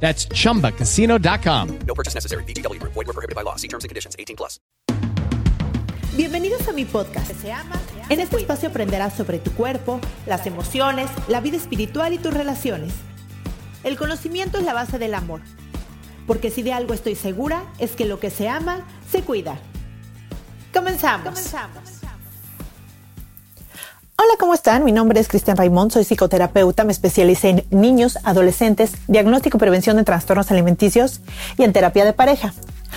That's chumbacasino.com. No purchase necessary. BGW. Void were prohibited by law. See terms and conditions. 18 plus. Bienvenidos a mi podcast. Se ama. En este espacio aprenderás sobre tu cuerpo, las emociones, la vida espiritual y tus relaciones. El conocimiento es la base del amor. Porque si de algo estoy segura, es que lo que se ama, se cuida. Comenzamos. Comenzamos. Hola, ¿cómo están? Mi nombre es Cristian Raimond, soy psicoterapeuta, me especialicé en niños, adolescentes, diagnóstico y prevención de trastornos alimenticios y en terapia de pareja.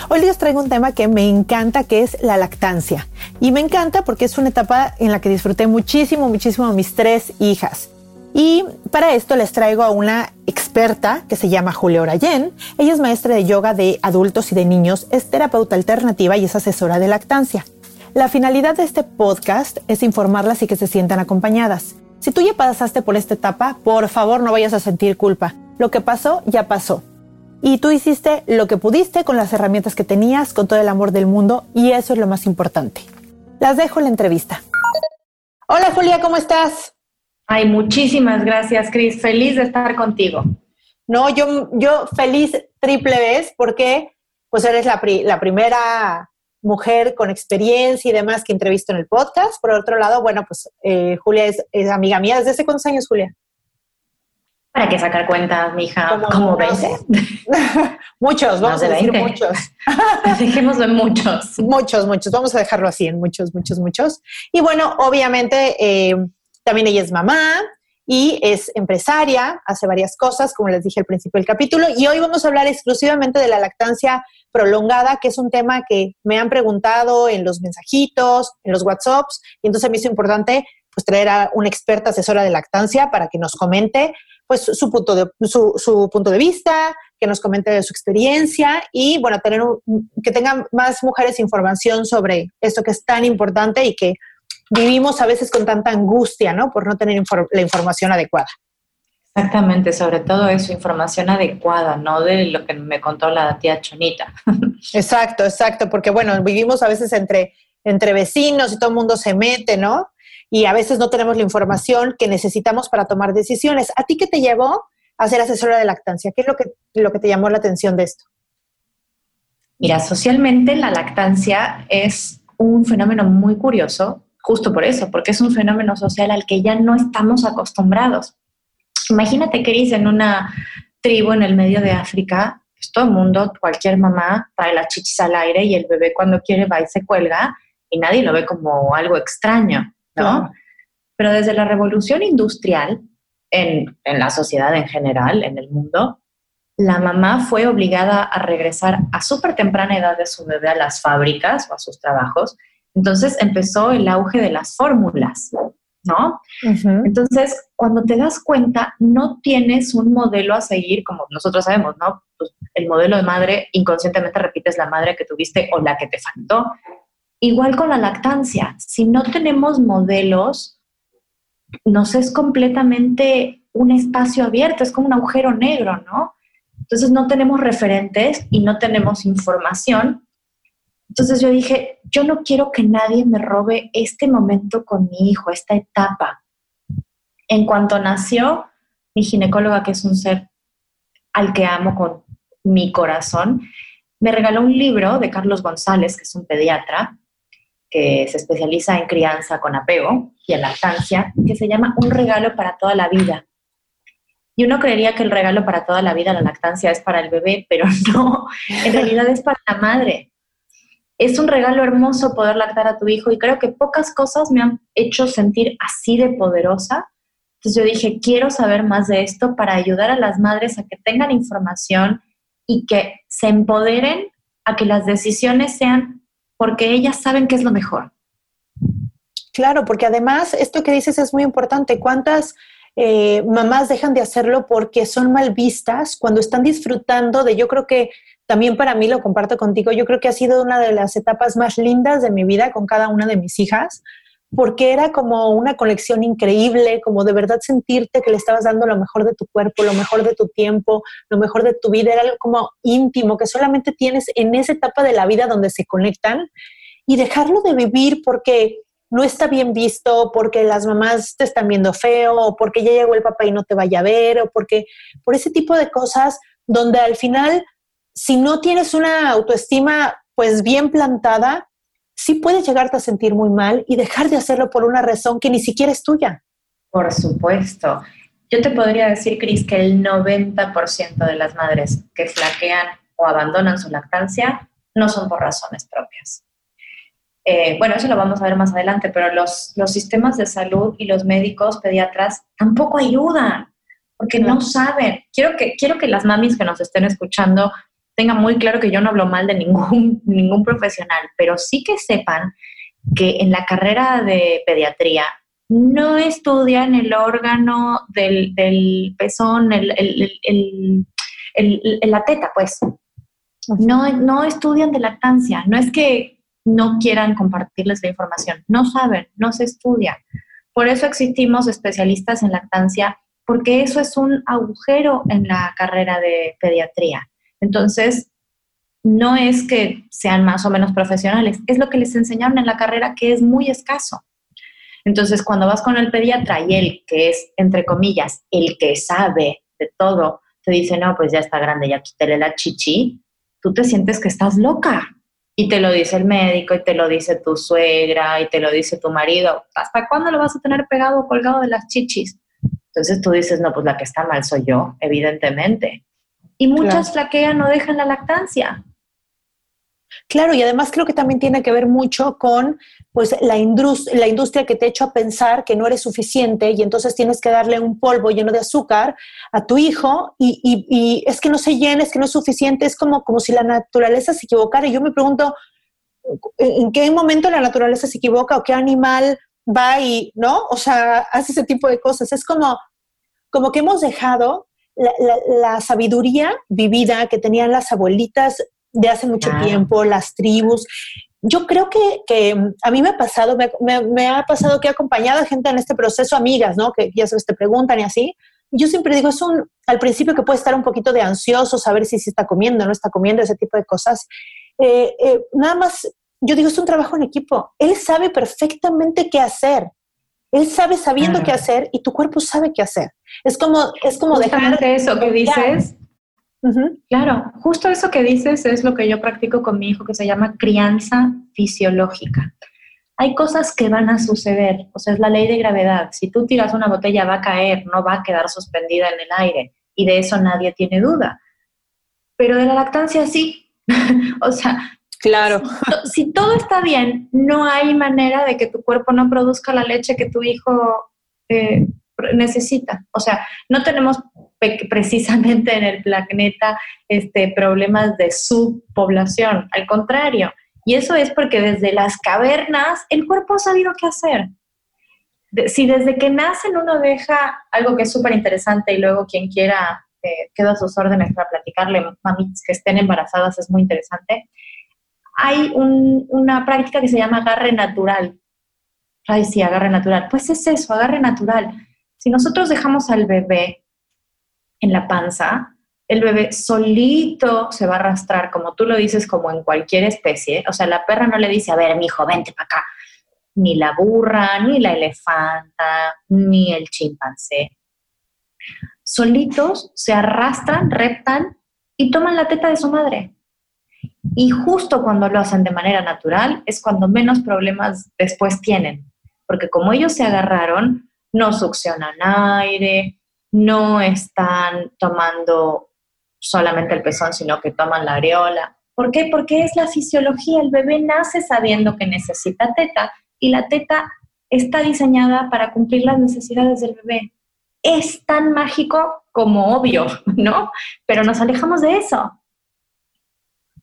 Hoy les traigo un tema que me encanta, que es la lactancia. Y me encanta porque es una etapa en la que disfruté muchísimo, muchísimo a mis tres hijas. Y para esto les traigo a una experta que se llama Julia Orayen. Ella es maestra de yoga de adultos y de niños, es terapeuta alternativa y es asesora de lactancia. La finalidad de este podcast es informarlas y que se sientan acompañadas. Si tú ya pasaste por esta etapa, por favor no vayas a sentir culpa. Lo que pasó, ya pasó. Y tú hiciste lo que pudiste con las herramientas que tenías, con todo el amor del mundo, y eso es lo más importante. Las dejo en la entrevista. Hola Julia, ¿cómo estás? Ay, muchísimas gracias, Cris. Feliz de estar contigo. No, yo, yo feliz triple vez porque pues eres la, la primera mujer con experiencia y demás que entrevisto en el podcast. Por otro lado, bueno, pues eh, Julia es, amiga mía. ¿Desde hace cuántos años, Julia? ¿Para qué sacar cuentas, mija? ¿Cómo, ¿Cómo 20? muchos, vamos a decir muchos. Dejémoslo en muchos. Muchos, muchos. Vamos a dejarlo así, en muchos, muchos, muchos. Y bueno, obviamente, eh, también ella es mamá, y es empresaria, hace varias cosas, como les dije al principio del capítulo, y hoy vamos a hablar exclusivamente de la lactancia prolongada, que es un tema que me han preguntado en los mensajitos, en los WhatsApps, y entonces me hizo importante pues traer a una experta asesora de lactancia para que nos comente pues su punto de, su, punto de vista, que nos comente su experiencia y bueno, tener que tengan más mujeres información sobre esto que es tan importante y que vivimos a veces con tanta angustia, ¿no? Por no tener la información adecuada. Exactamente, sobre todo eso, información adecuada, no de lo que me contó la tía Chonita. Exacto, exacto, porque bueno, vivimos a veces entre, entre vecinos y todo el mundo se mete, ¿no? Y a veces no tenemos la información que necesitamos para tomar decisiones. ¿A ti qué te llevó a ser asesora de lactancia? ¿Qué es lo que, lo que te llamó la atención de esto? Mira, socialmente la lactancia es un fenómeno muy curioso justo por eso, porque es un fenómeno social al que ya no estamos acostumbrados. Imagínate, Cris, en una tribu en el medio de África, pues todo el mundo, cualquier mamá, trae las chichis al aire y el bebé cuando quiere va y se cuelga y nadie lo ve como algo extraño, ¿no? Pero desde la revolución industrial, en, en la sociedad en general, en el mundo, la mamá fue obligada a regresar a súper temprana edad de su bebé a las fábricas o a sus trabajos. Entonces empezó el auge de las fórmulas, ¿no? Entonces, cuando te das cuenta, no tienes un modelo a seguir, como nosotros sabemos, ¿no? Pues, el modelo de madre, inconscientemente repites la madre que tuviste o la que te faltó. Igual con la lactancia, si no tenemos modelos, nos es completamente un espacio abierto, es como un agujero negro, ¿no? Entonces no tenemos referentes y no tenemos información entonces yo dije, yo no quiero que nadie me robe este momento con mi hijo, esta etapa. En cuanto nació, mi ginecóloga, que es un ser al que amo con mi corazón, me regaló un libro de Carlos González, que es un pediatra, que se especializa en crianza con apego y en lactancia, que se llama Un regalo para toda la vida. Y uno creería que el regalo para toda la vida, la lactancia, es para el bebé, pero no, en realidad es para la madre es un regalo hermoso poder lactar a tu hijo y creo que pocas cosas me han hecho sentir así de poderosa. Entonces yo dije, quiero saber más de esto para ayudar a las madres a que tengan información y que se empoderen a que las decisiones sean porque ellas saben qué es lo mejor. Claro, porque además esto que dices es muy importante. ¿Cuántas eh, mamás dejan de hacerlo porque son mal vistas cuando están disfrutando de, yo creo que también para mí lo comparto contigo, yo creo que ha sido una de las etapas más lindas de mi vida con cada una de mis hijas, porque era como una conexión increíble, como de verdad sentirte que le estabas dando lo mejor de tu cuerpo, lo mejor de tu tiempo, lo mejor de tu vida, era algo como íntimo que solamente tienes en esa etapa de la vida donde se conectan y dejarlo de vivir porque no está bien visto, porque las mamás te están viendo feo, o porque ya llegó el papá y no te vaya a ver, o porque por ese tipo de cosas donde al final, si no tienes una autoestima pues bien plantada, sí puedes llegarte a sentir muy mal y dejar de hacerlo por una razón que ni siquiera es tuya. Por supuesto. Yo te podría decir, Cris, que el 90% de las madres que flaquean o abandonan su lactancia no son por razones propias. Eh, bueno, eso lo vamos a ver más adelante, pero los, los sistemas de salud y los médicos pediatras tampoco ayudan porque no saben. Quiero que, quiero que las mamis que nos estén escuchando tenga muy claro que yo no hablo mal de ningún, ningún profesional, pero sí que sepan que en la carrera de pediatría no estudian el órgano del, del pezón, el, el, el, la teta, pues. No, no estudian de lactancia. No es que no quieran compartirles la información. No saben, no se estudia. Por eso existimos especialistas en lactancia, porque eso es un agujero en la carrera de pediatría. Entonces, no es que sean más o menos profesionales, es lo que les enseñaron en la carrera que es muy escaso. Entonces, cuando vas con el pediatra y él, que es, entre comillas, el que sabe de todo, te dice, no, pues ya está grande, ya quítale la chichi, tú te sientes que estás loca. Y te lo dice el médico, y te lo dice tu suegra, y te lo dice tu marido. ¿Hasta cuándo lo vas a tener pegado o colgado de las chichis? Entonces tú dices, no, pues la que está mal soy yo, evidentemente. Y muchas flaquean, no dejan la lactancia. Claro, y además creo que también tiene que ver mucho con pues la, la industria que te echa a pensar que no eres suficiente y entonces tienes que darle un polvo lleno de azúcar a tu hijo y, y, es que no se llena, es que no es suficiente, es como, como si la naturaleza se equivocara. Y yo me pregunto, ¿en qué momento la naturaleza se equivoca o qué animal va y, ¿no? O sea, hace ese tipo de cosas. Es como, como que hemos dejado la, sabiduría vivida que tenían las abuelitas de hace mucho tiempo, las tribus. Yo creo que, a mí me ha pasado, me, ha pasado que he acompañado a gente en este proceso, amigas, ¿no? Que ya sabes, te preguntan y así. Yo siempre digo, es un, al principio que puede estar un poquito de ansioso, saber si se está comiendo, no está comiendo, ese tipo de cosas. Eh, eh, nada más, yo digo, es un trabajo en equipo. Él sabe perfectamente qué hacer. Él sabe sabiendo qué hacer y tu cuerpo sabe qué hacer. Es como, es como dejar eso que dices. Claro, justo eso que dices es lo que yo practico con mi hijo que se llama crianza fisiológica. Hay cosas que van a suceder, o sea, es la ley de gravedad. Si tú tiras una botella va a caer, no va a quedar suspendida en el aire y de eso nadie tiene duda. Pero de la lactancia sí. o sea, Claro. Si, todo está bien, no hay manera de que tu cuerpo no produzca la leche que tu hijo eh, necesita. O sea, no tenemos precisamente en el planeta este, problemas de subpoblación, al contrario. Y eso es porque desde las cavernas el cuerpo ha sabido qué hacer. si desde que nacen uno deja algo que es súper interesante y luego quien quiera eh, queda a sus órdenes para platicarle, mamitas que estén embarazadas, es muy interesante hay una práctica que se llama agarre natural. Ay, sí, agarre natural. Pues es eso, agarre natural. Si nosotros dejamos al bebé en la panza, el bebé solito se va a arrastrar, como tú lo dices, como en cualquier especie. O sea, la perra no le dice, a ver, mi hijo, vente para acá. Ni la burra, ni la elefanta, ni el chimpancé. Solitos se arrastran, reptan y toman la teta de su madre. Y justo cuando lo hacen de manera natural es cuando menos problemas después tienen, porque como ellos se agarraron, no succionan aire, no están tomando solamente el pezón, sino que toman la areola. ¿Por qué? Porque es la fisiología. El bebé nace sabiendo que necesita teta y la teta está diseñada para cumplir las necesidades del bebé. Es tan mágico como obvio, ¿no? Pero nos alejamos de eso.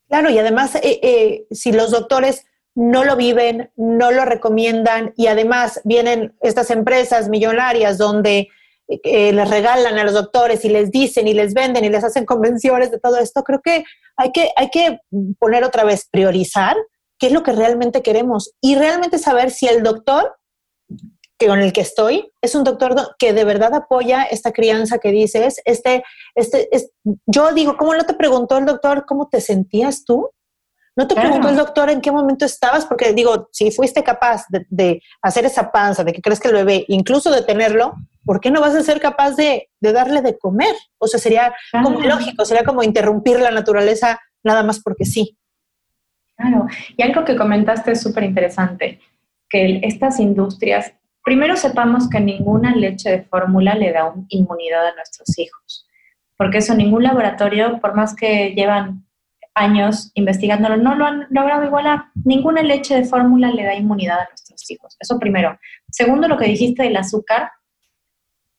Claro, y además, eh, eh, si los doctores no lo viven, no lo recomiendan y además vienen estas empresas millonarias donde eh, les regalan a los doctores y les dicen y les venden y les hacen convenciones de todo esto, creo que hay que, hay que poner otra vez, priorizar qué es lo que realmente queremos y realmente saber si el doctor que con el que estoy es un doctor que de verdad apoya esta crianza que dices. Este, este, es, yo digo, ¿cómo no te preguntó el doctor cómo te sentías tú? ¿No te preguntó el doctor en qué momento estabas? Porque digo, si fuiste capaz de, hacer esa panza, de que crees que el bebé, incluso de tenerlo, ¿por qué no vas a ser capaz de, darle de comer? O sea, sería como lógico, sería como interrumpir la naturaleza nada más porque sí. Claro, y algo que comentaste es súper interesante, que estas industrias, primero sepamos que ninguna leche de fórmula le da inmunidad a nuestros hijos, porque eso ningún laboratorio, por más que llevan años investigándolo, no lo han logrado igualar. Ninguna leche de fórmula le da inmunidad a nuestros hijos. Eso primero. Segundo, lo que dijiste del azúcar,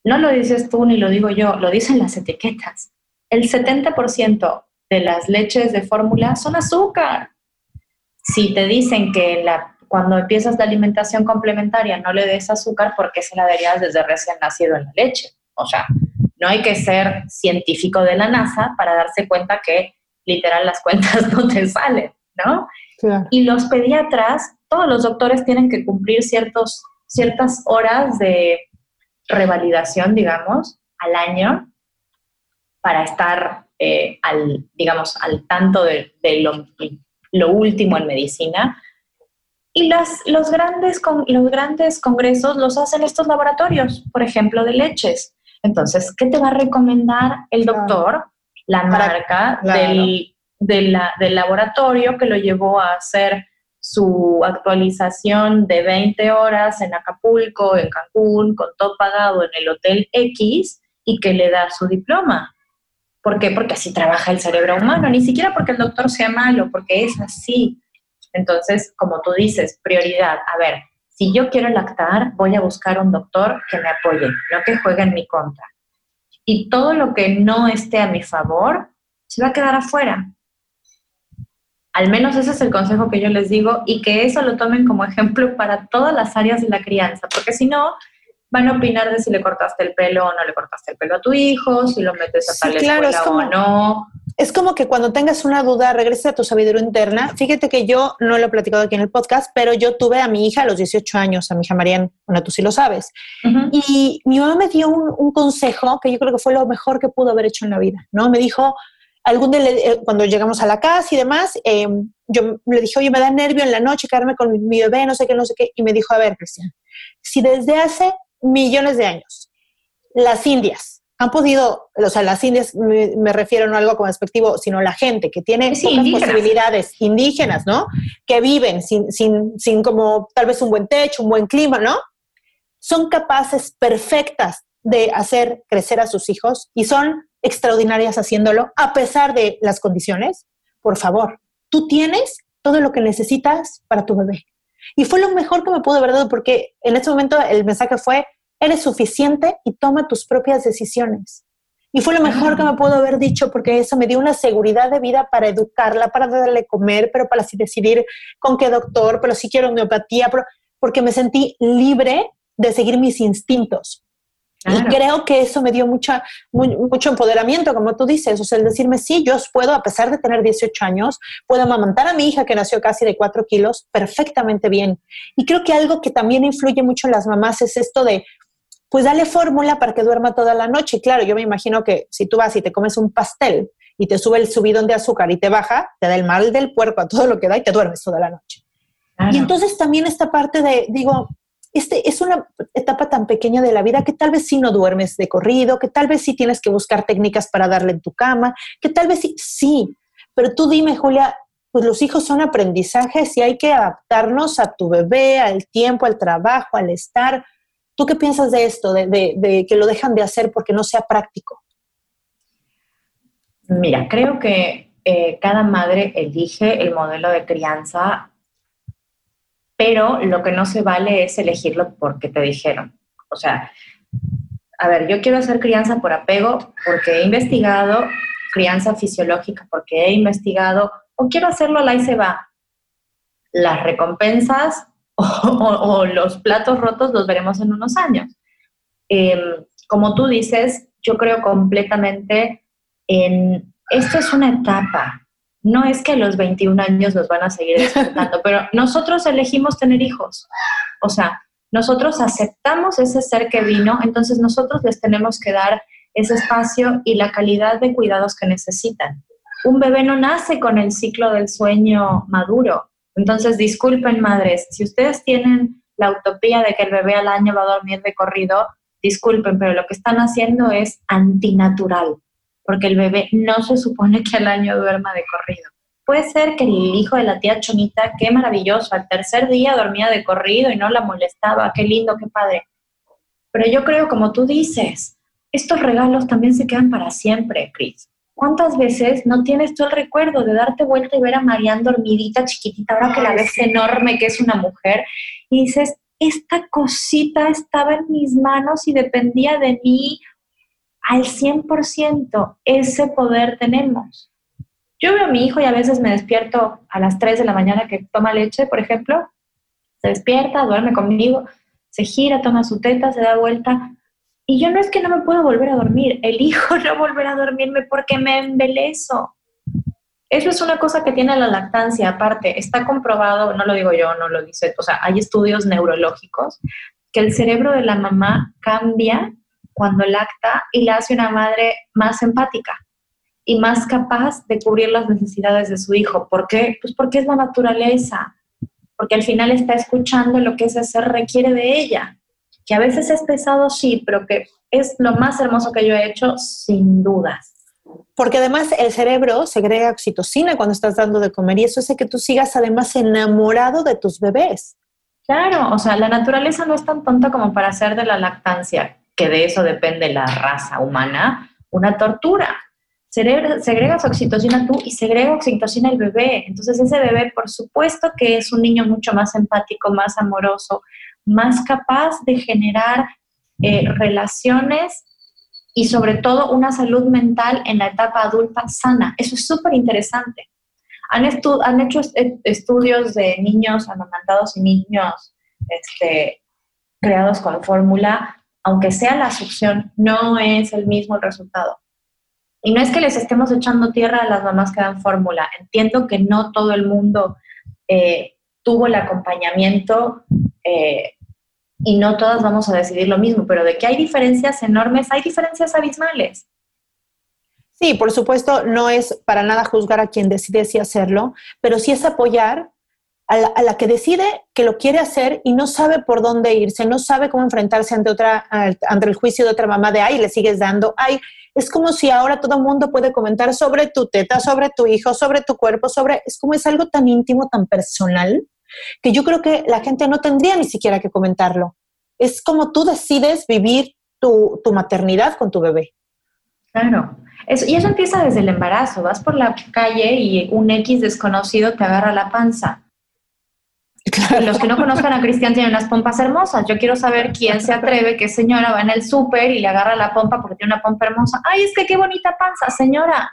no lo dices tú ni lo digo yo, lo dicen las etiquetas. El 70% de las leches de fórmula son azúcar. Si te dicen que la, cuando empiezas la alimentación complementaria no le des azúcar, ¿por qué se la darías desde recién nacido en la leche? O sea, no hay que ser científico de la NASA para darse cuenta que literal las cuentas no te salen, ¿no? Y los pediatras, todos los doctores tienen que cumplir ciertos, ciertas horas de revalidación, digamos, al año para estar eh, al, digamos, al tanto de, lo, último en medicina. Y las, los, grandes los grandes congresos los hacen estos laboratorios, por ejemplo, de leches. Entonces, ¿qué te va a recomendar el doctor? la marca del, del laboratorio que lo llevó a hacer su actualización de 20 horas en Acapulco, en Cancún, con todo pagado en el Hotel X y que le da su diploma. ¿Por qué? Porque así trabaja el cerebro humano, ni siquiera porque el doctor sea malo, porque es así. Entonces, como tú dices, prioridad. A ver, si yo quiero lactar, voy a buscar un doctor que me apoye, no que juegue en mi contra y todo lo que no esté a mi favor se va a quedar afuera. Al menos ese es el consejo que yo les digo y que eso lo tomen como ejemplo para todas las áreas de la crianza, porque si no, van a opinar de si le cortaste el pelo o no le cortaste el pelo a tu hijo, si lo metes a tal escuela o no. Es como que cuando tengas una duda, regresa a tu sabiduría interna. Fíjate que yo no lo he platicado aquí en el podcast, pero yo tuve a mi hija a los 18 años, a mi hija Marian, bueno, tú sí lo sabes. Y mi mamá me dio un, consejo que yo creo que fue lo mejor que pudo haber hecho en la vida, ¿no? Me dijo, algún día eh, cuando llegamos a la casa y demás, em, yo le dije, oye, me da nervio en la noche quedarme con mi bebé, no sé qué, no sé qué. Y me dijo, a ver, Cristian, si desde hace millones de años las indias han podido, o sea, las indias me, refiero no a algo como despectivo, sino la gente que tiene posibilidades indígenas, ¿no? Que viven sin, sin, sin como tal vez un buen techo, un buen clima, ¿no? Son capaces perfectas de hacer crecer a sus hijos y son extraordinarias haciéndolo a pesar de las condiciones. Por favor, tú tienes todo lo que necesitas para tu bebé. Y fue lo mejor que me pudo haber dado porque en ese momento el mensaje fue, eres suficiente y toma tus propias decisiones. Y fue lo mejor que me pudo haber dicho porque eso me dio una seguridad de vida para educarla, para darle comer, pero para así decidir con qué doctor, pero si quiero homeopatía, porque me sentí libre de seguir mis instintos. Y creo que eso me dio mucha, mucho empoderamiento, como tú dices, o sea, el decirme, sí, yo puedo, a pesar de tener 18 años, puedo amamantar a mi hija que nació casi de 4 kilos perfectamente bien. Y creo que algo que también influye mucho en las mamás es esto de, pues dale fórmula para que duerma toda la noche. Claro, yo me imagino que si tú vas y te comes un pastel y te sube el subidón de azúcar y te baja, te da el mal del puerco a todo lo que da y te duermes toda la noche. Y entonces también esta parte de, digo, este es una etapa tan pequeña de la vida que tal vez sí no duermes de corrido, que tal vez sí tienes que buscar técnicas para darle en tu cama, que tal vez sí, sí, pero tú dime, Julia, pues los hijos son aprendizajes y hay que adaptarnos a tu bebé, al tiempo, al trabajo, al estar. ¿Tú qué piensas de esto, de, que lo dejan de hacer porque no sea práctico? Mira, creo que eh, cada madre elige el modelo de crianza, pero lo que no se vale es elegirlo porque te dijeron. O sea, a ver, yo quiero hacer crianza por apego porque he investigado crianza fisiológica porque he investigado, o quiero hacerlo la se va. Las recompensas o, los platos rotos los veremos en unos años. Em, como tú dices, yo creo completamente en, esto es una etapa, no es que los 21 años los van a seguir disfrutando, pero nosotros elegimos tener hijos. O sea, nosotros aceptamos ese ser que vino, entonces nosotros les tenemos que dar ese espacio y la calidad de cuidados que necesitan. Un bebé no nace con el ciclo del sueño maduro. Entonces, disculpen, madres, si ustedes tienen la utopía de que el bebé al año va a dormir de corrido, disculpen, pero lo que están haciendo es antinatural, porque el bebé no se supone que al año duerma de corrido. Puede ser que el hijo de la tía Chonita, qué maravilloso, al tercer día dormía de corrido y no la molestaba, qué lindo, qué padre. Pero yo creo, como tú dices, estos regalos también se quedan para siempre, Cris. ¿Cuántas veces no tienes tú el recuerdo de darte vuelta y ver a Marianne dormidita, chiquitita, ahora que la ves enorme, que es una mujer, y dices, esta cosita estaba en mis manos y dependía de mí al 100%, ese poder tenemos. Yo veo a mi hijo y a veces me despierto a las 3 de la mañana que toma leche, por ejemplo. Se despierta, duerme conmigo, se gira, toma su teta, se da vuelta. Y yo no es que no me puedo volver a dormir, elijo no volver a dormirme porque me embelezo. Eso es una cosa que tiene la lactancia, aparte, está comprobado, no lo digo yo, no lo dice, o sea, hay estudios neurológicos que el cerebro de la mamá cambia cuando lacta y la hace una madre más empática y más capaz de cubrir las necesidades de su hijo. ¿Por qué? Pues porque es la naturaleza, porque al final está escuchando lo que ese ser requiere de ella, que a veces es pesado, sí, pero que es lo más hermoso que yo he hecho, sin dudas. Porque además el cerebro segrega oxitocina cuando estás dando de comer y eso hace que tú sigas además enamorado de tus bebés. Claro, o sea, la naturaleza no es tan tonta como para hacer de la lactancia, que de eso depende la raza humana, una tortura segregas oxitocina tú y segrega oxitocina el bebé. Entonces ese bebé, por supuesto que es un niño mucho más empático, más amoroso, más capaz de generar eh, relaciones y sobre todo una salud mental en la etapa adulta sana. Eso es súper interesante. Han, han, hecho estudios de niños amamantados y niños este, creados con fórmula, aunque sea la succión, no es el mismo resultado. Y no es que les estemos echando tierra a las mamás que dan fórmula. Entiendo que no todo el mundo eh, tuvo el acompañamiento eh, y no todas vamos a decidir lo mismo, pero de que hay diferencias enormes, hay diferencias abismales. Sí, por supuesto, no es para nada juzgar a quien decide si hacerlo, pero sí es apoyar a la, a la, que decide que lo quiere hacer y no sabe por dónde irse, no sabe cómo enfrentarse ante, otra, ante el juicio de otra mamá de, ay, le sigues dando, ay, es como si ahora todo el mundo puede comentar sobre tu teta, sobre tu hijo, sobre tu cuerpo, sobre, es como es algo tan íntimo, tan personal, que yo creo que la gente no tendría ni siquiera que comentarlo. Es como tú decides vivir tu, tu maternidad con tu bebé. Claro. y eso empieza desde el embarazo. Vas por la calle y un X desconocido te agarra la panza los que no conozcan a Cristian tienen unas pompas hermosas. Yo quiero saber quién se atreve, qué señora va en el súper y le agarra la pompa porque tiene una pompa hermosa. Ay, es que qué bonita panza, señora.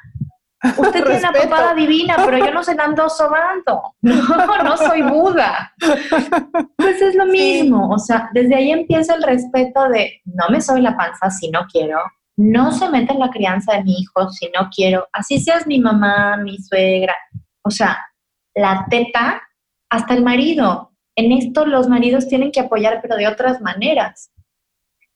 Usted tiene una pompada divina, pero yo no se la ando sobando. No, no soy Buda. Pues es lo mismo. O sea, desde ahí empieza el respeto de no me soy la panza si no quiero. No se mete en la crianza de mi hijo si no quiero. Así seas mi mamá, mi suegra. O sea, la teta hasta el marido. En esto los maridos tienen que apoyar, pero de otras maneras.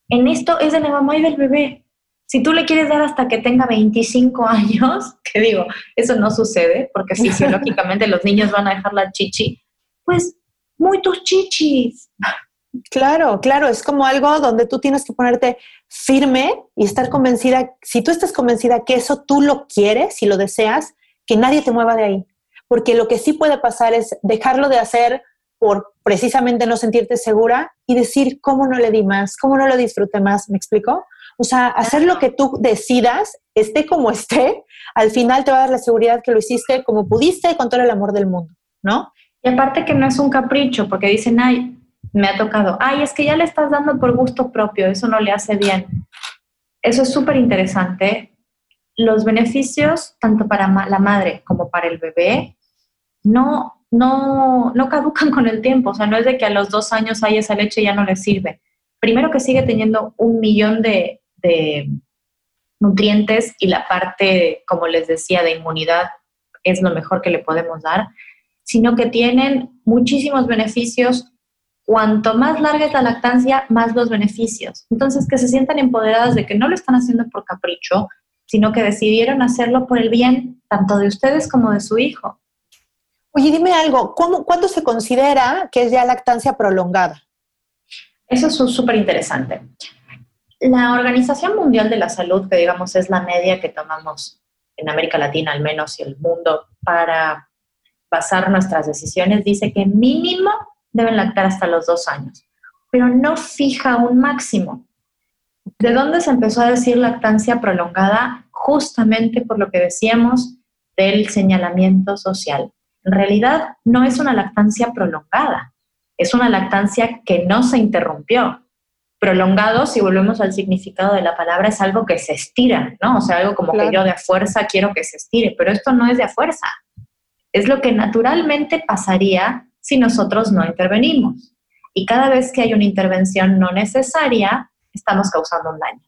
En esto es de la mamá y del bebé. Si tú le quieres dar hasta que tenga 25 años, que digo, eso no sucede, porque fisiológicamente los niños van a dejar la chichi, pues muy tus chichis. Claro, claro, es como algo donde tú tienes que ponerte firme y estar convencida, si tú estás convencida que eso tú lo quieres y lo deseas, que nadie te mueva de ahí porque lo que sí puede pasar es dejarlo de hacer por precisamente no sentirte segura y decir, ¿cómo no le di más? ¿Cómo no lo disfruté más? ¿Me explico? O sea, hacer lo que tú decidas, esté como esté, al final te va a dar la seguridad que lo hiciste como pudiste con todo el amor del mundo, ¿no? Y aparte que no es un capricho, porque dicen, ay, me ha tocado, ay, es que ya le estás dando por gusto propio, eso no le hace bien. Eso es súper interesante. Los beneficios, tanto para la madre como para el bebé, no, no, no caducan con el tiempo. O sea, no es de que a los dos años hay esa leche y ya no le sirve. Primero que sigue teniendo un millón de, nutrientes y la parte, como les decía, de inmunidad es lo mejor que le podemos dar, sino que tienen muchísimos beneficios. Cuanto más larga es la lactancia, más los beneficios. Entonces, que se sientan empoderadas de que no lo están haciendo por capricho, sino que decidieron hacerlo por el bien tanto de ustedes como de su hijo. Oye, dime algo, ¿cómo, ¿cuándo se considera que es ya lactancia prolongada? Eso es súper interesante. La Organización Mundial de la Salud, que digamos es la media que tomamos en América Latina al menos y el mundo para basar nuestras decisiones, dice que mínimo deben lactar hasta los dos años, pero no fija un máximo. ¿De dónde se empezó a decir lactancia prolongada? Justamente por lo que decíamos del señalamiento social. En realidad no es una lactancia prolongada, es una lactancia que no se interrumpió. Prolongado, si volvemos al significado de la palabra, es algo que se estira, ¿no? O sea, algo como que yo de a fuerza quiero que se estire, pero esto no es de a fuerza. Es lo que naturalmente pasaría si nosotros no intervenimos. Y cada vez que hay una intervención no necesaria, estamos causando un daño.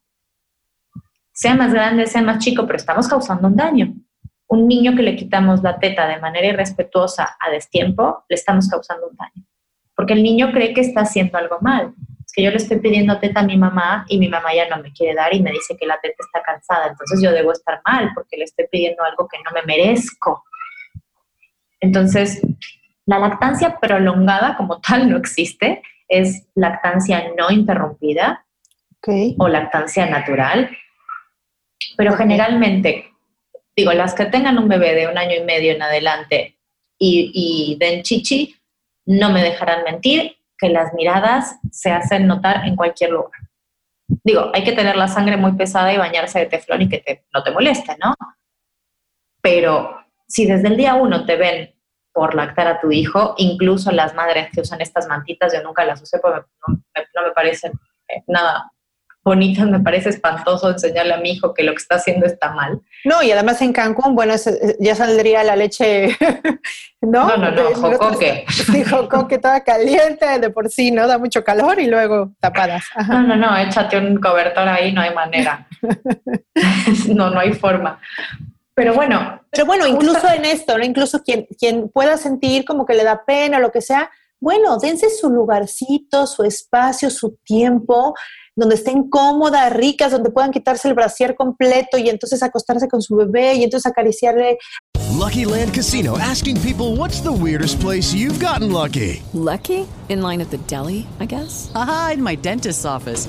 Sea más grande, sea más chico, pero estamos causando un daño. Un niño que le quitamos la teta de manera irrespetuosa a destiempo, le estamos causando un daño porque el niño cree que está haciendo algo mal. Es que yo le estoy pidiendo teta a mi mamá y mi mamá ya no me quiere dar y me dice que la teta está cansada, entonces yo debo estar mal porque le estoy pidiendo algo que no me merezco. Entonces, la lactancia prolongada como tal no existe, es lactancia no interrumpida o lactancia natural, pero generalmente, digo, las que tengan un bebé de un año y medio en adelante y, y den chichi, no me dejarán mentir que las miradas se hacen notar en cualquier lugar. Digo, hay que tener la sangre muy pesada y bañarse de teflón y que no te moleste, ¿no? Pero si desde el día uno te ven por lactar a tu hijo, incluso las madres que usan estas mantitas, yo nunca las usé porque no, no me parecen eh, nada bonitas, me parece espantoso enseñarle a mi hijo que lo que está haciendo está mal. No, y además en Cancún, bueno, ya saldría la leche, ¿no? No, no, no, jocoque. Sí, jocoque toda caliente de por sí, ¿no? Da mucho calor y luego tapadas. No, no, no, échate un cobertor ahí, no hay manera. no, no hay forma. Pero bueno. Pero bueno, incluso en esto, ¿no? Incluso quien, quien pueda sentir como que le da pena o lo que sea, bueno, dense su lugarcito, su espacio, su tiempo, donde estén cómodas, ricas, donde puedan quitarse el brasier completo y entonces acostarse con su bebé y entonces acariciarle. Lucky Land Casino asking people what's the weirdest place you've gotten lucky. Lucky? In line at the deli, I guess. Aha, in my dentist's office.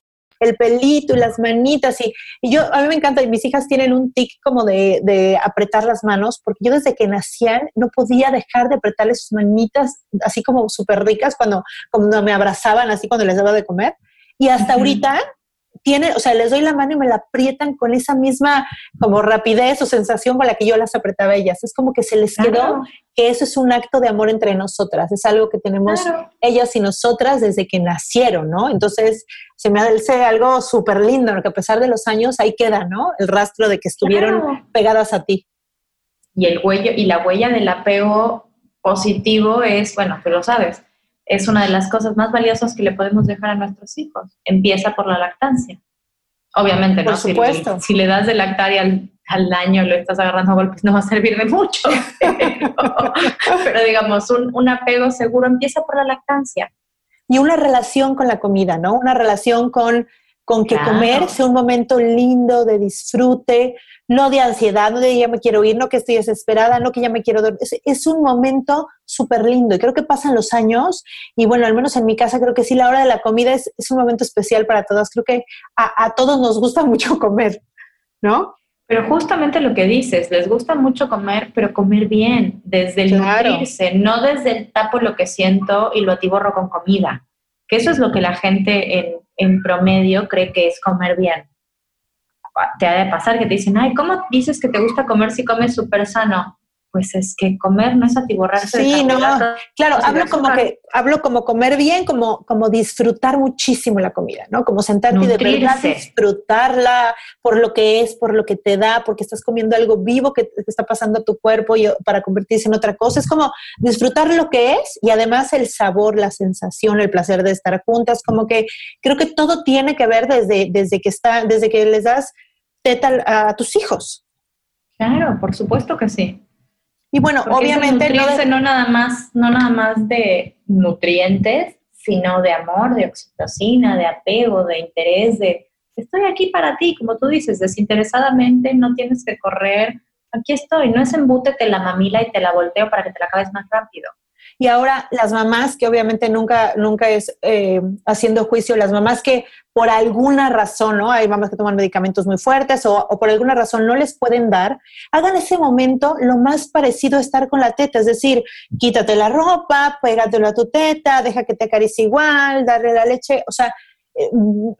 El pelito y las manitas. Y, y, yo, a mí me encanta, y mis hijas tienen un tic como de, de, apretar las manos, porque yo desde que nacían no podía dejar de apretarles sus manitas, así como súper ricas, cuando, cuando me abrazaban, así cuando les daba de comer. Y hasta uh -huh. ahorita tiene, o sea, les doy la mano y me la aprietan con esa misma como rapidez o sensación con la que yo las apretaba a ellas. Es como que se les quedó claro. que eso es un acto de amor entre nosotras, es algo que tenemos claro. ellas y nosotras desde que nacieron, ¿no? Entonces, se me hace algo súper lindo, porque a pesar de los años ahí queda, ¿no? El rastro de que estuvieron claro. pegadas a ti. Y el huello, y la huella del apego positivo es, bueno, tú lo sabes, es una de las cosas más valiosas que le podemos dejar a nuestros hijos. Empieza por la lactancia. Obviamente, por ¿no? Supuesto. Si, si, le das de lactar y al, al, año lo estás agarrando a golpes, no va a servir de mucho. Pero, pero digamos, un, un, apego seguro empieza por la lactancia. Y una relación con la comida, ¿no? Una relación con, con que Claro. comer sea un momento lindo de disfrute, no de ansiedad, no de ya me quiero ir, no que estoy desesperada, no que ya me quiero dormir. Es, es un momento súper lindo y creo que pasan los años y bueno, al menos en mi casa creo que sí, la hora de la comida es, es un momento especial para todas. Creo que a, a todos nos gusta mucho comer, ¿no? Pero justamente lo que dices, les gusta mucho comer, pero comer bien, desde el Claro. nutrirse, no desde el tapo lo que siento y lo atiborro con comida. Que eso es lo que la gente en, en promedio cree que es comer bien. Te ha de pasar que te dicen, ay, ¿cómo dices que te gusta comer si comes súper sano? Pues es que comer no es atiborrarse de Sí, no, carbohidratos claro, de hablo como que hablo como comer bien, como como disfrutar muchísimo la comida, ¿no? Como sentarte y de verdad disfrutarla por lo que es, por lo que te da, porque estás comiendo algo vivo que te está pasando a tu cuerpo y para convertirse en otra cosa. Es como disfrutar lo que es y además el sabor, la sensación, el placer de estar juntas, como que creo que todo tiene que ver desde desde que está desde que les das teta a tus hijos. Claro, por supuesto que sí. Y bueno, Porque obviamente no de- no nada más, no nada más de nutrientes, sino de amor, de oxitocina, de apego, de interés, de estoy aquí para ti, como tú dices, desinteresadamente, no tienes que correr, aquí estoy, no es embútete la mamila y te la volteo para que te la acabes más rápido. Y ahora las mamás, que obviamente nunca, nunca es eh, haciendo juicio, las mamás que por alguna razón, ¿no? Hay mamás que toman medicamentos muy fuertes o, por alguna razón no les pueden dar, hagan ese momento lo más parecido a estar con la teta, es decir, quítate la ropa, pégatelo a tu teta, deja que te acaricie igual, darle la leche, o sea,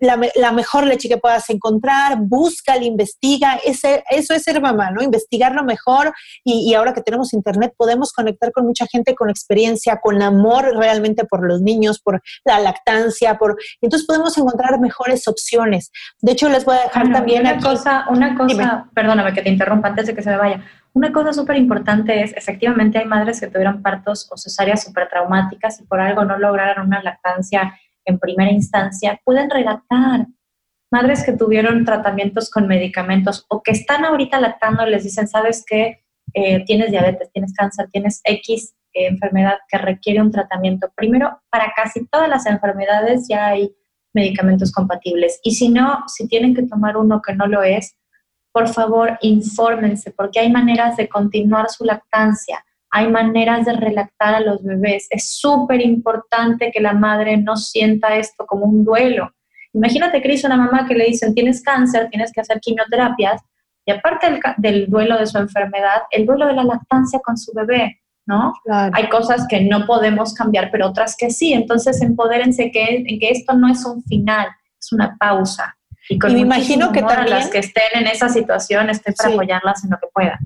la, me- la mejor leche que puedas encontrar, búscala, investiga, ese, eso es ser mamá, ¿no? Investigar lo mejor y, y ahora que tenemos internet podemos conectar con mucha gente con experiencia, con amor realmente por los niños, por la lactancia, por entonces podemos encontrar mejores opciones. De hecho, les voy a dejar Bueno, también una aquí- cosa, una cosa, Dime. perdóname que te interrumpa antes de que se me vaya. Una cosa súper importante es, efectivamente, hay madres que tuvieron partos o cesáreas súper traumáticas y por algo no lograron una lactancia en primera instancia, pueden relactar. Madres que tuvieron tratamientos con medicamentos o que están ahorita lactando, les dicen, ¿sabes qué? Eh, tienes diabetes, tienes cáncer, tienes X eh, enfermedad que requiere un tratamiento. Primero, para casi todas las enfermedades ya hay medicamentos compatibles. Y si no, si tienen que tomar uno que no lo es, por favor, infórmense, porque hay maneras de continuar su lactancia, hay maneras de relactar a los bebés. Es súper importante que la madre no sienta esto como un duelo. Imagínate, Cris, una mamá que le dicen, tienes cáncer, tienes que hacer quimioterapias, y aparte del, del duelo de su enfermedad, el duelo de la lactancia con su bebé, ¿no? Claro. Hay cosas que no podemos cambiar, pero otras que sí. Entonces, empodérense que, en que esto no es un final, es una pausa. Y con Y me imagino que también- las que estén en esa situación, estoy para Sí. apoyarlas en lo que pueda.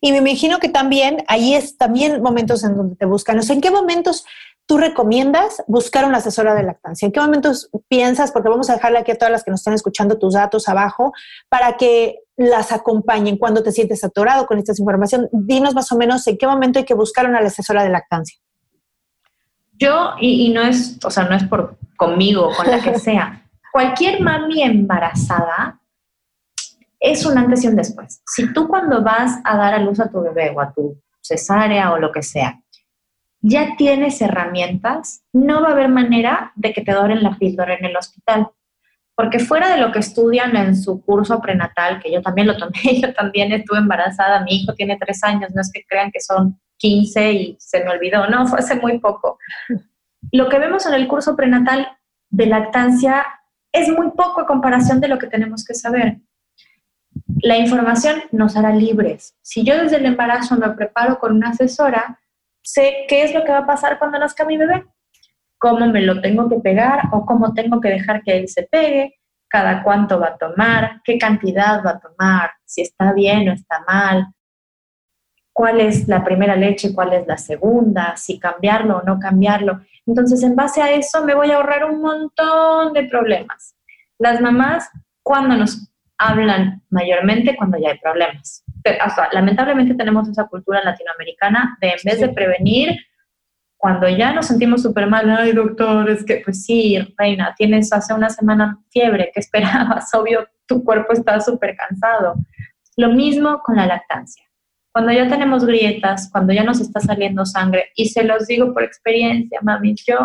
Y me imagino que también ahí es también momentos en donde te buscan. O sea, ¿en qué momentos tú recomiendas buscar una asesora de lactancia? ¿En qué momentos piensas, porque vamos a dejarle aquí a todas las que nos están escuchando tus datos abajo, para que las acompañen cuando te sientes atorado con esta información? Dinos más o menos en qué momento hay que buscar una asesora de lactancia. Yo, y, y no es, o sea, no es por conmigo, con la que sea, cualquier mami embarazada es un antes y un después. Si tú cuando vas a dar a luz a tu bebé o a tu cesárea o lo que sea, ya tienes herramientas, no va a haber manera de que te doren la píldora en el hospital. Porque fuera de lo que estudian en su curso prenatal, que yo también lo tomé, yo también estuve embarazada, mi hijo tiene tres años, no es que crean que son 15 y se me olvidó, no, fue hace muy poco. Lo que vemos en el curso prenatal de lactancia es muy poco a comparación de lo que tenemos que saber. La información nos hará libres. Si yo desde el embarazo me preparo con una asesora, sé qué es lo que va a pasar cuando nazca mi bebé, cómo me lo tengo que pegar o cómo tengo que dejar que él se pegue, cada cuánto va a tomar, qué cantidad va a tomar, si está bien o está mal, cuál es la primera leche, cuál es la segunda, si cambiarlo o no cambiarlo. Entonces, en base a eso, me voy a ahorrar un montón de problemas. Las mamás, cuando nos hablan mayormente, cuando ya hay problemas. Pero, hasta, lamentablemente tenemos esa cultura latinoamericana de en vez de prevenir, cuando ya nos sentimos súper mal, ay doctor, es que pues sí, reina, tienes hace una semana fiebre, ¿qué esperabas? Obvio, tu cuerpo está súper cansado. Lo mismo con la lactancia. Cuando ya tenemos grietas, cuando ya nos está saliendo sangre, y se los digo por experiencia, mami, yo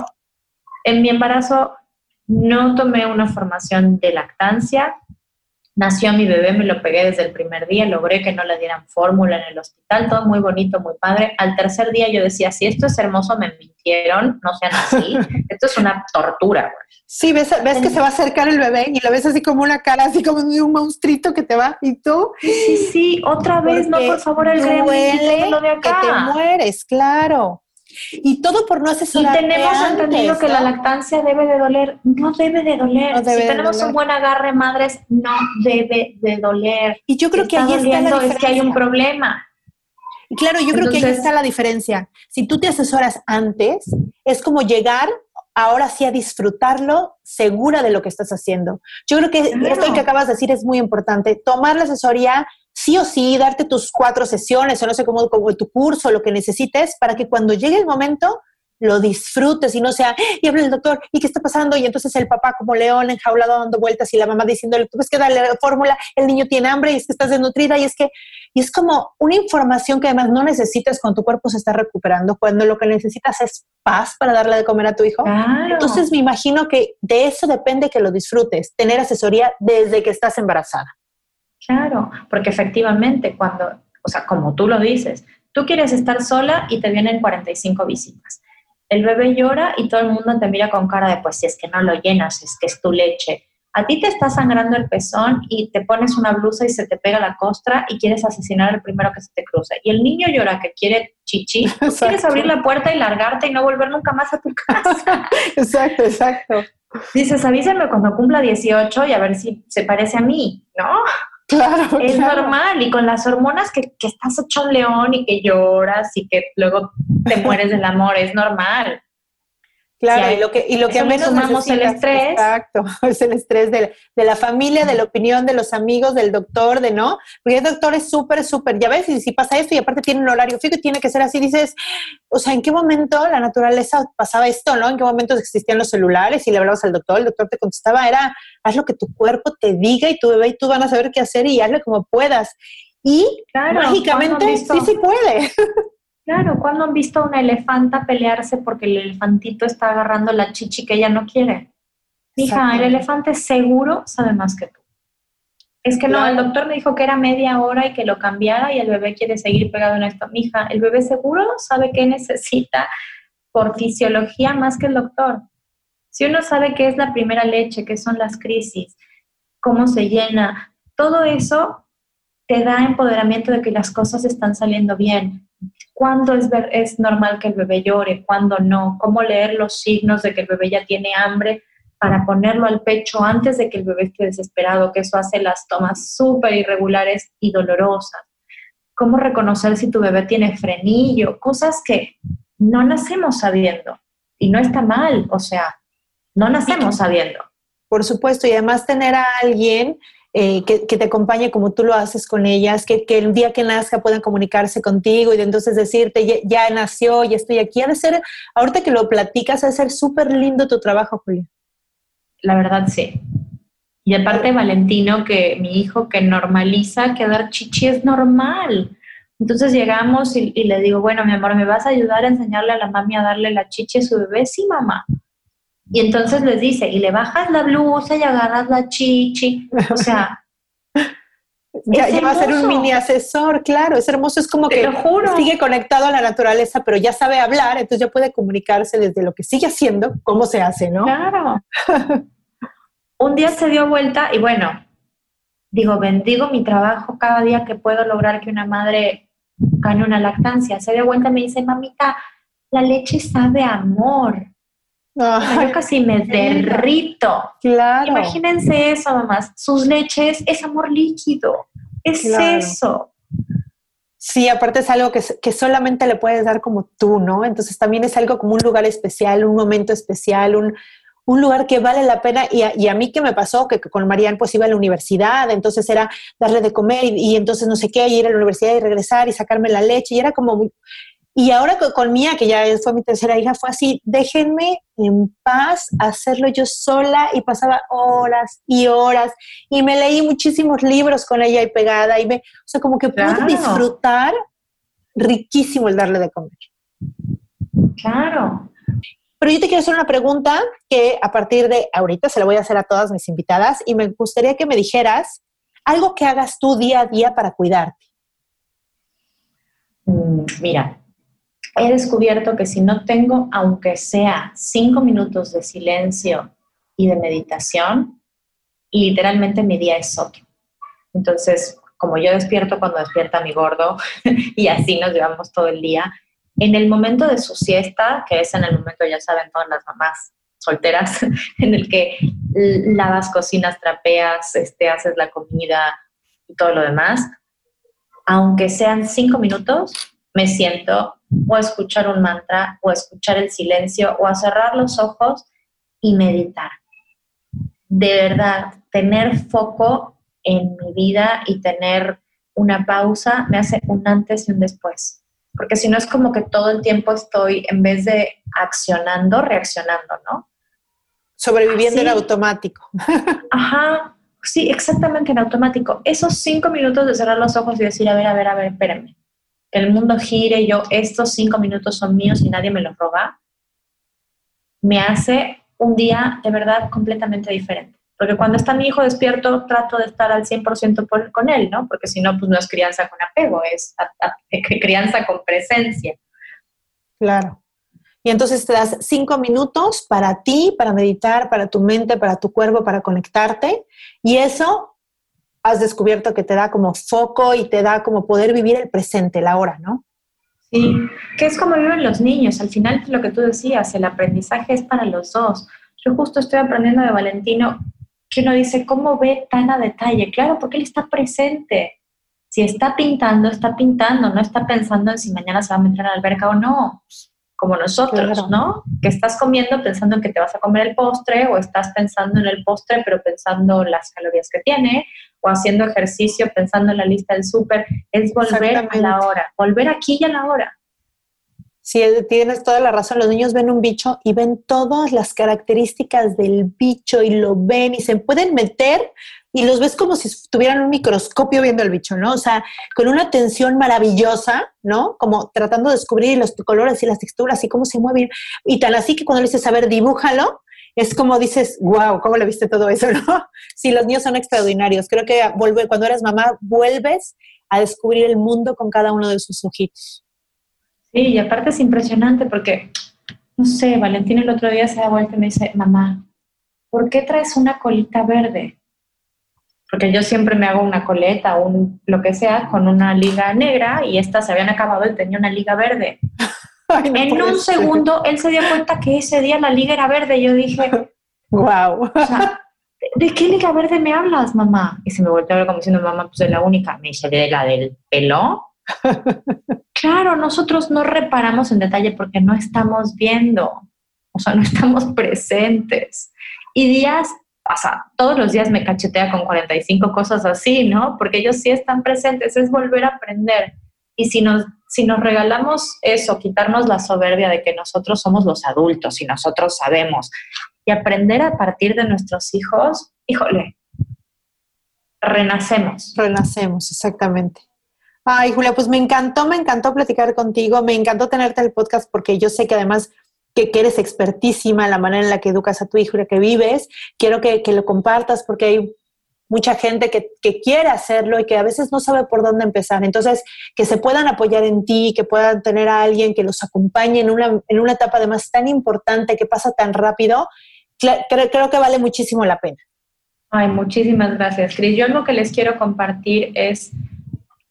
en mi embarazo no tomé una formación de lactancia. Nació mi bebé, me lo pegué desde el primer día, logré que no le dieran fórmula en el hospital, todo muy bonito, muy padre. Al tercer día yo decía, si esto es hermoso, me mintieron, no sean así. esto es una tortura. Güey. Sí, ves, ves que se va a acercar el bebé y lo ves así como una cara, así como un monstruito que te va. ¿Y tú? Sí, sí, otra vez, no, por favor, el acá. que te mueres, claro. Y todo por no asesorar. Y tenemos entendido que la lactancia debe de doler. No debe de doler. si tenemos un buen agarre, madres, no debe de doler. Y yo creo que ahí está la es que hay un problema. Y claro, yo creo que ahí está la diferencia. Si tú te asesoras antes, es como llegar ahora sí a disfrutarlo segura de lo que estás haciendo. Yo creo que esto que acabas de decir es muy importante. Tomar la asesoría sí o sí, darte tus cuatro sesiones o no sé cómo, como tu curso, lo que necesites, para que cuando llegue el momento lo disfrutes y no sea, y habla el doctor, ¿y qué está pasando? Y entonces el papá como león enjaulado dando vueltas y la mamá diciéndole, tú ves que darle la fórmula, el niño tiene hambre y es que estás desnutrida y es que, y es como una información que además no necesitas cuando tu cuerpo se está recuperando, cuando lo que necesitas es paz para darle de comer a tu hijo. Entonces me imagino que de eso depende que lo disfrutes, tener asesoría desde que estás embarazada. Claro, porque efectivamente cuando, o sea, como tú lo dices, tú quieres estar sola y te vienen 45 visitas. El bebé llora y todo el mundo te mira con cara de, pues si es que no lo llenas, es que es tu leche. A ti te está sangrando el pezón y te pones una blusa y se te pega la costra y quieres asesinar al primero que se te cruce. Y el niño llora que quiere chichi, quieres abrir la puerta y largarte y no volver nunca más a tu casa. exacto, exacto. Dices, avísame cuando cumpla 18 y a ver si se parece a mí, ¿no? Claro. Es normal. Y con las hormonas que, que, estás hecho un león y que lloras y que luego te mueres del amor, es normal. Claro, y lo que, y lo que menos sumamos el estrés. Exacto, es el estrés de, de, la familia, de la opinión de los amigos, del doctor, de no. Porque el doctor es súper, súper, ya ves, y si pasa esto y aparte tiene un horario fijo y tiene que ser así, dices, o sea, ¿en qué momento la naturaleza pasaba esto, no? ¿En qué momento existían los celulares y le hablabas al doctor? El doctor te contestaba, era, haz lo que tu cuerpo te diga y tu bebé y tú van a saber qué hacer y hazlo como puedas. Y mágicamente sí, sí puede. Claro, ¿cuándo han visto a una elefanta pelearse porque el elefantito está agarrando la chichi que ella no quiere? Hija, el elefante seguro sabe más que tú. Es que no, el doctor me dijo que era media hora y que lo cambiara y el bebé quiere seguir pegado en esto. Mija, el bebé seguro sabe qué necesita por fisiología más que el doctor. Si uno sabe qué es la primera leche, qué son las crisis, cómo se llena, todo eso te da empoderamiento de que las cosas están saliendo bien cuándo es, es normal que el bebé llore, cuándo no, cómo leer los signos de que el bebé ya tiene hambre para ponerlo al pecho antes de que el bebé esté desesperado, que eso hace las tomas súper irregulares y dolorosas. Cómo reconocer si tu bebé tiene frenillo, cosas que no nacemos sabiendo. Y no está mal, o sea, no nacemos sabiendo. Por supuesto, y además tener a alguien eh, que, te acompañe como tú lo haces con ellas, que, el día que nazca puedan comunicarse contigo y entonces decirte, ya, nació, ya estoy aquí. Ha de ser, ahorita que lo platicas, ha de ser súper lindo tu trabajo, Julia. La verdad, sí. Y aparte, Valentino, que mi hijo que normaliza que dar chichi es normal. Entonces llegamos y, y, le digo, bueno, mi amor, ¿me vas a ayudar a enseñarle a la mami a darle la chichi a su bebé? Sí, mamá. Y entonces les dice, y le bajas la blusa y agarras la chichi. O sea. ya, va a ser un mini asesor, claro, es hermoso, es como que sigue conectado a la naturaleza, pero ya sabe hablar, entonces ya puede comunicarse desde lo que sigue haciendo, cómo se hace, ¿no? Claro. un día se dio vuelta y bueno, digo, bendigo mi trabajo cada día que puedo lograr que una madre gane una lactancia. Se dio vuelta y me dice, mamita, la leche sabe amor yo casi me derrito. Claro. Imagínense eso, mamás. Sus leches es amor líquido. Es eso. Sí, aparte es algo que, que, solamente le puedes dar como tú, ¿no? Entonces también es algo como un lugar especial, un momento especial, un, un lugar que vale la pena. Y a, y a mí que me pasó, que, con Marianne pues iba a la universidad, entonces era darle de comer y, y, entonces no sé qué, ir a la universidad y regresar y sacarme la leche. Y era como muy, y ahora con, Mía, que ya fue mi tercera hija, fue así, déjenme en paz hacerlo yo sola y pasaba horas y horas y me leí muchísimos libros con ella y pegada y me, o sea, como que pude disfrutar riquísimo el darle de comer. Claro. Pero yo te quiero hacer una pregunta que a partir de ahorita se la voy a hacer a todas mis invitadas y me gustaría que me dijeras algo que hagas tú día a día para cuidarte. Mm, mira, he descubierto que si no tengo, aunque sea cinco minutos de silencio y de meditación, literalmente mi día es otro. Entonces, como yo despierto cuando despierta mi gordo y así nos llevamos todo el día, en el momento de su siesta, que es en el momento, ya saben todas las mamás solteras, en el que lavas, cocinas, trapeas, este, haces la comida y todo lo demás, aunque sean cinco minutos, me siento o a escuchar un mantra, o a escuchar el silencio, o a cerrar los ojos y meditar. De verdad, tener foco en mi vida y tener una pausa me hace un antes y un después porque si no es como que todo el tiempo estoy, en vez de accionando, reaccionando, ¿no? Sobreviviendo en automático. Ajá, sí, exactamente en automático. Esos cinco minutos de cerrar los ojos y decir, a ver, a ver, a ver, espérenme. Que el mundo gire, yo, estos cinco minutos son míos y nadie me los roba, me hace un día de verdad completamente diferente. Porque cuando está mi hijo despierto, trato de estar al 100% con él, ¿no? Porque si no, pues no es crianza con apego, es crianza con presencia. Claro. Y entonces te das cinco minutos para ti, para meditar, para tu mente, para tu cuerpo, para conectarte. Y eso has descubierto que te da como foco y te da como poder vivir el presente, la hora, ¿no? Sí, que es como viven los niños. Al final, lo que tú decías, el aprendizaje es para los dos. Yo justo estoy aprendiendo de Valentino que uno dice, ¿cómo ve tan a detalle? Claro, porque él está presente. Si está pintando, está pintando, no está pensando en si mañana se va a meter en la alberca o no, como nosotros, ¿no? Que estás comiendo pensando en que te vas a comer el postre o estás pensando en el postre pero pensando las calorías que tiene o haciendo ejercicio pensando en la lista del súper, es volver a la hora, volver aquí y a la hora. Sí, tienes toda la razón. Los niños ven un bicho y ven todas las características del bicho y lo ven y se pueden meter y los ves como si tuvieran un microscopio viendo el bicho, ¿no? O sea, con una atención maravillosa, ¿no? Como tratando de descubrir los colores y las texturas y cómo se mueven. Y tan así que cuando le dices, a ver, dibújalo, es como dices, wow, ¿cómo le viste todo eso, no? Sí, los niños son extraordinarios. Creo que vuelve, cuando eres mamá, vuelves a descubrir el mundo con cada uno de sus ojitos. Sí, y aparte es impresionante porque, no sé, Valentín el otro día se da vuelta y me dice, mamá, ¿por qué traes una colita verde? Porque yo siempre me hago una coleta o un, lo que sea con una liga negra y estas se habían acabado y tenía una liga verde. En un segundo él se dio cuenta que ese día la liga era verde y yo dije, wow. ¿de qué liga verde me hablas, mamá? Y se me volteó a ver como diciendo, mamá, pues es la única. Me dice, ¿de la del pelo? claro, nosotros no reparamos en detalle porque no estamos viendo, o sea, no estamos presentes. Y días, pasa, todos los días me cachetea con 45 cosas así, ¿no? Porque ellos sí están presentes, es volver a aprender. Y si nos, si nos regalamos eso, quitarnos la soberbia de que nosotros somos los adultos y nosotros sabemos, y aprender a partir de nuestros hijos, híjole, renacemos. Renacemos, exactamente. Ay, Julia, pues me encantó, me encantó platicar contigo, me encantó tenerte en el podcast porque yo sé que además que, eres expertísima en la manera en la que educas a tu hijo y la que vives. Quiero que, lo compartas porque hay mucha gente que, quiere hacerlo y que a veces no sabe por dónde empezar. Entonces, que se puedan apoyar en ti, que puedan tener a alguien que los acompañe en una, en una etapa además tan importante que pasa tan rápido, creo, creo que vale muchísimo la pena. Ay, muchísimas gracias, Cris. Yo lo que les quiero compartir es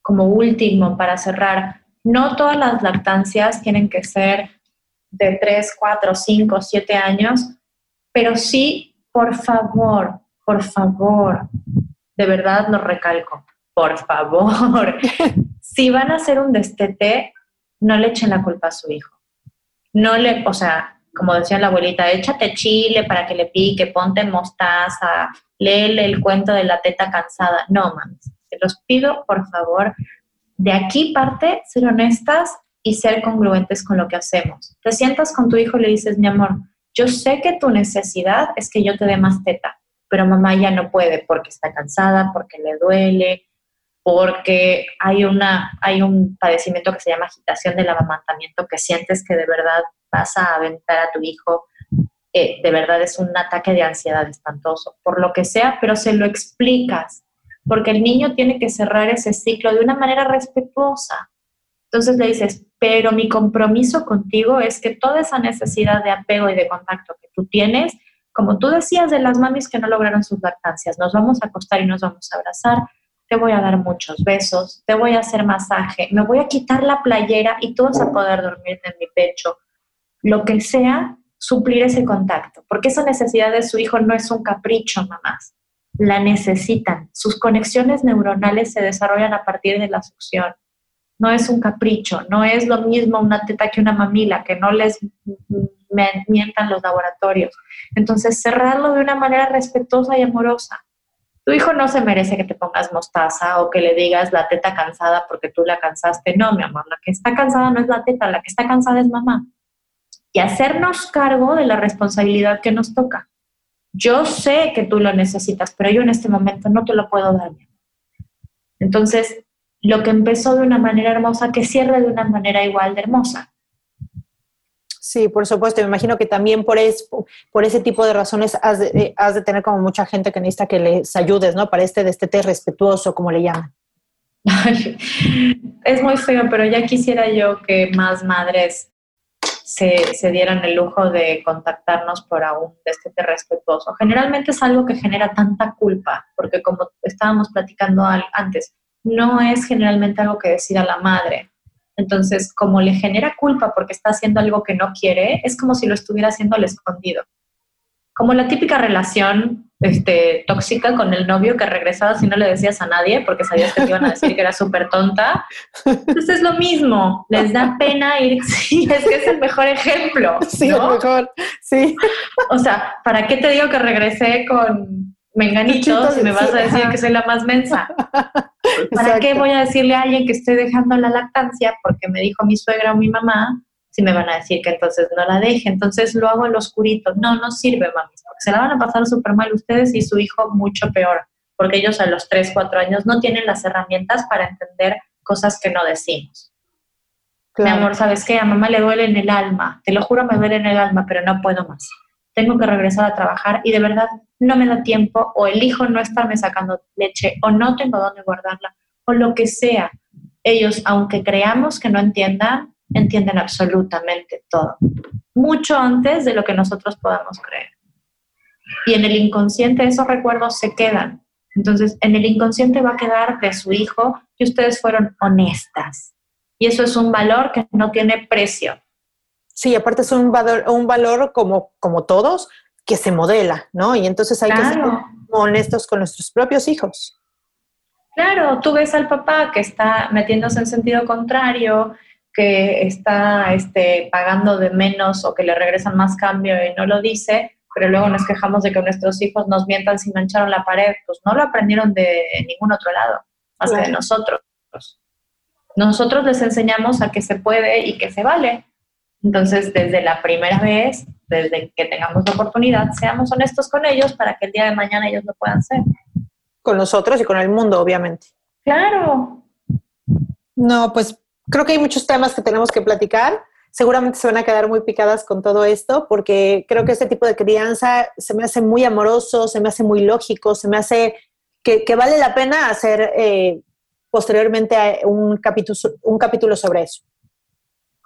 como último para cerrar, no todas las lactancias tienen que ser de 3, 4, 5, 7 años, pero sí, por favor, por favor, de verdad lo recalco, por favor, si van a hacer un destete, no le echen la culpa a su hijo. No le, o sea, como decía la abuelita, échate chile para que le pique, ponte mostaza, léele el cuento de la teta cansada. No, mames. Te los pido, por favor, de aquí parte ser honestas y ser congruentes con lo que hacemos. Te sientas con tu hijo y le dices, mi amor, yo sé que tu necesidad es que yo te dé más teta, pero mamá ya no puede porque está cansada, porque le duele, porque hay, una, hay un padecimiento que se llama agitación del amamantamiento, que sientes que de verdad vas a aventar a tu hijo, eh, de verdad es un ataque de ansiedad espantoso, por lo que sea, pero se lo explicas, porque el niño tiene que cerrar ese ciclo de una manera respetuosa. Entonces le dices, pero mi compromiso contigo es que toda esa necesidad de apego y de contacto que tú tienes, como tú decías de las mamis que no lograron sus lactancias, nos vamos a acostar y nos vamos a abrazar, te voy a dar muchos besos, te voy a hacer masaje, me voy a quitar la playera y tú vas a poder dormirte en mi pecho. Lo que sea, suplir ese contacto, porque esa necesidad de su hijo no es un capricho, mamás. La necesitan. Sus conexiones neuronales se desarrollan a partir de la succión. No es un capricho, no es lo mismo una teta que una mamila, que no les mientan los laboratorios. Entonces, cerrarlo de una manera respetuosa y amorosa tu hijo no se merece que te pongas mostaza o que le digas la teta cansada porque tú la cansaste. No, mi amor, la que está cansada no es la teta, la que está cansada es mamá. Y hacernos cargo de la responsabilidad que nos toca. Yo sé que tú lo necesitas, pero yo en este momento no te lo puedo dar. Entonces, lo que empezó de una manera hermosa, que cierre de una manera igual de hermosa. Sí, por supuesto. Me imagino que también por, por ese tipo de razones has de, eh, has de, tener como mucha gente que necesita que les ayudes, ¿no? Para este destete respetuoso, como le llaman. es muy feo, pero ya quisiera yo que más madres se, dieran el lujo de contactarnos por un destete respetuoso. Generalmente es algo que genera tanta culpa, porque como estábamos platicando antes, no es generalmente algo que decida la madre entonces, como le genera culpa porque está haciendo algo que no quiere, es como si lo estuviera haciendo al escondido. Como la típica relación este, tóxica con el novio que regresaba si no le decías a nadie porque sabías que te iban a decir que era súper tonta. Entonces es lo mismo, les da pena ir, sí, es que es el mejor ejemplo. Sí, el mejor, sí. O sea, ¿para qué te digo que regresé con menganito si me vas a decir que soy la más mensa? ¿Para qué voy a decirle a alguien que estoy dejando la lactancia porque me dijo mi suegra o mi mamá si me van a decir que entonces no la deje? Entonces lo hago en lo oscurito. No, no sirve, mami, porque se la van a pasar súper mal ustedes y su hijo mucho peor, porque ellos a los 3, 4 años no tienen las herramientas para entender cosas que no decimos. Mi amor, ¿sabes qué? A mamá le duele en el alma, te lo juro, me duele en el alma, pero no puedo más. Tengo que regresar a trabajar y de verdad no me da tiempo o elijo no estarme sacando leche o no tengo dónde guardarla o lo que sea. Ellos, aunque creamos que no entiendan, entienden absolutamente todo, mucho antes de lo que nosotros podamos creer. Y en el inconsciente esos recuerdos se quedan. Entonces, en el inconsciente va a quedar de su hijo que ustedes fueron honestas. Y eso es un valor que no tiene precio. Sí, aparte es un valor, un valor como, como todos, que se modela, ¿no? Y entonces hay que ser honestos con nuestros propios hijos. Claro, tú ves al papá que está metiéndose en sentido contrario, que está este, pagando de menos o que le regresan más cambio y no lo dice, pero luego nos quejamos de que nuestros hijos nos mientan si mancharon la pared. Pues no lo aprendieron de ningún otro lado, más que de nosotros. Nosotros les enseñamos a que se puede y que se vale. Entonces, desde la primera vez, desde que tengamos la oportunidad, seamos honestos con ellos para que el día de mañana ellos lo puedan ser. Con nosotros y con el mundo, obviamente. Claro. No, pues creo que hay muchos temas que tenemos que platicar. Seguramente se van a quedar muy picadas con todo esto, porque creo que este tipo de crianza se me hace muy amoroso, se me hace muy lógico, se me hace que, vale la pena hacer eh, posteriormente un capítulo, un capítulo sobre eso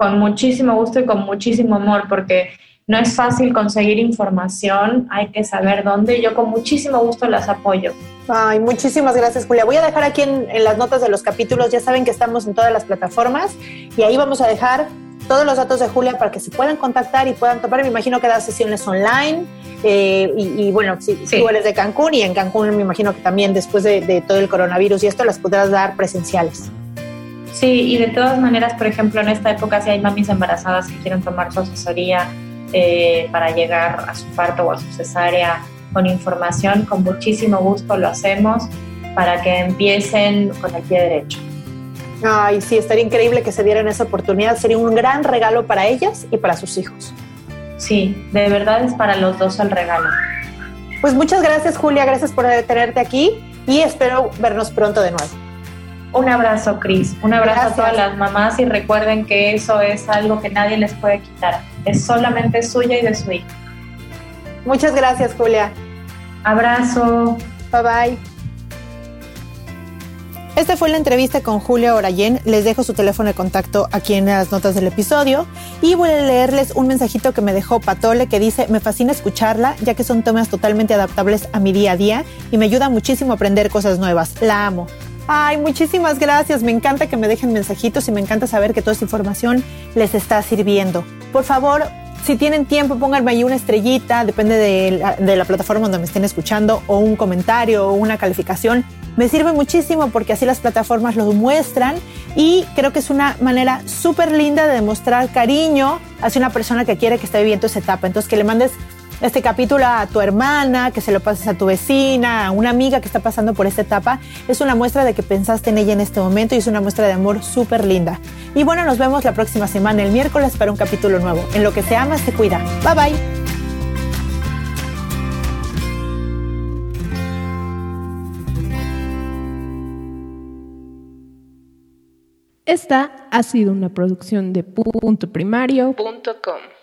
con muchísimo gusto y con muchísimo amor, porque no es fácil conseguir información, hay que saber dónde. Yo con muchísimo gusto las apoyo. Ay, muchísimas gracias, Julia. Voy a dejar aquí en, las notas de los capítulos, ya saben que estamos en todas las plataformas y ahí vamos a dejar todos los datos de Julia para que se puedan contactar y puedan tomar. Me imagino que da sesiones online eh, y, bueno, si, tú eres de Cancún y en Cancún me imagino que también después de, de todo el coronavirus y esto las podrás dar presenciales. Sí, y de todas maneras, por ejemplo, en esta época si hay mamis embarazadas que quieren tomar su asesoría eh, para llegar a su parto o a su cesárea con información, con muchísimo gusto lo hacemos para que empiecen con el pie derecho. Ay, sí, estaría increíble que se dieran esa oportunidad. Sería un gran regalo para ellas y para sus hijos. Sí, de verdad es para los dos el regalo. Pues muchas gracias, Julia. Gracias por tenerte aquí y espero vernos pronto de nuevo. Un abrazo, Cris. Un abrazo Gracias. a todas las mamás y recuerden que eso es algo que nadie les puede quitar. Es solamente suya y de su hija. Muchas gracias, Julia. Abrazo. Bye bye. Esta fue la entrevista con Julia Orayen. Les dejo su teléfono de contacto aquí en las notas del episodio. Y voy a leerles un mensajito que me dejó Patole que dice, me fascina escucharla ya que son temas totalmente adaptables a mi día a día y me ayuda muchísimo a aprender cosas nuevas. La amo. Ay, muchísimas gracias. Me encanta que me dejen mensajitos y me encanta saber que toda esta información les está sirviendo. Por favor, si tienen tiempo, pónganme ahí una estrellita, depende de la, plataforma donde me estén escuchando, o un comentario o una calificación. Me sirve muchísimo porque así las plataformas lo muestran y creo que es una manera súper linda de demostrar cariño hacia una persona que quiere que esté viviendo esa etapa. Entonces, que le mandes este capítulo a tu hermana, que se lo pases a tu vecina, a una amiga que está pasando por esta etapa, es una muestra de que pensaste en ella en este momento y es una muestra de amor súper linda. Y bueno, nos vemos la próxima semana, el miércoles, para un capítulo nuevo. En lo que se ama, se cuida. Bye bye. Esta ha sido una producción de puntoprimario.com.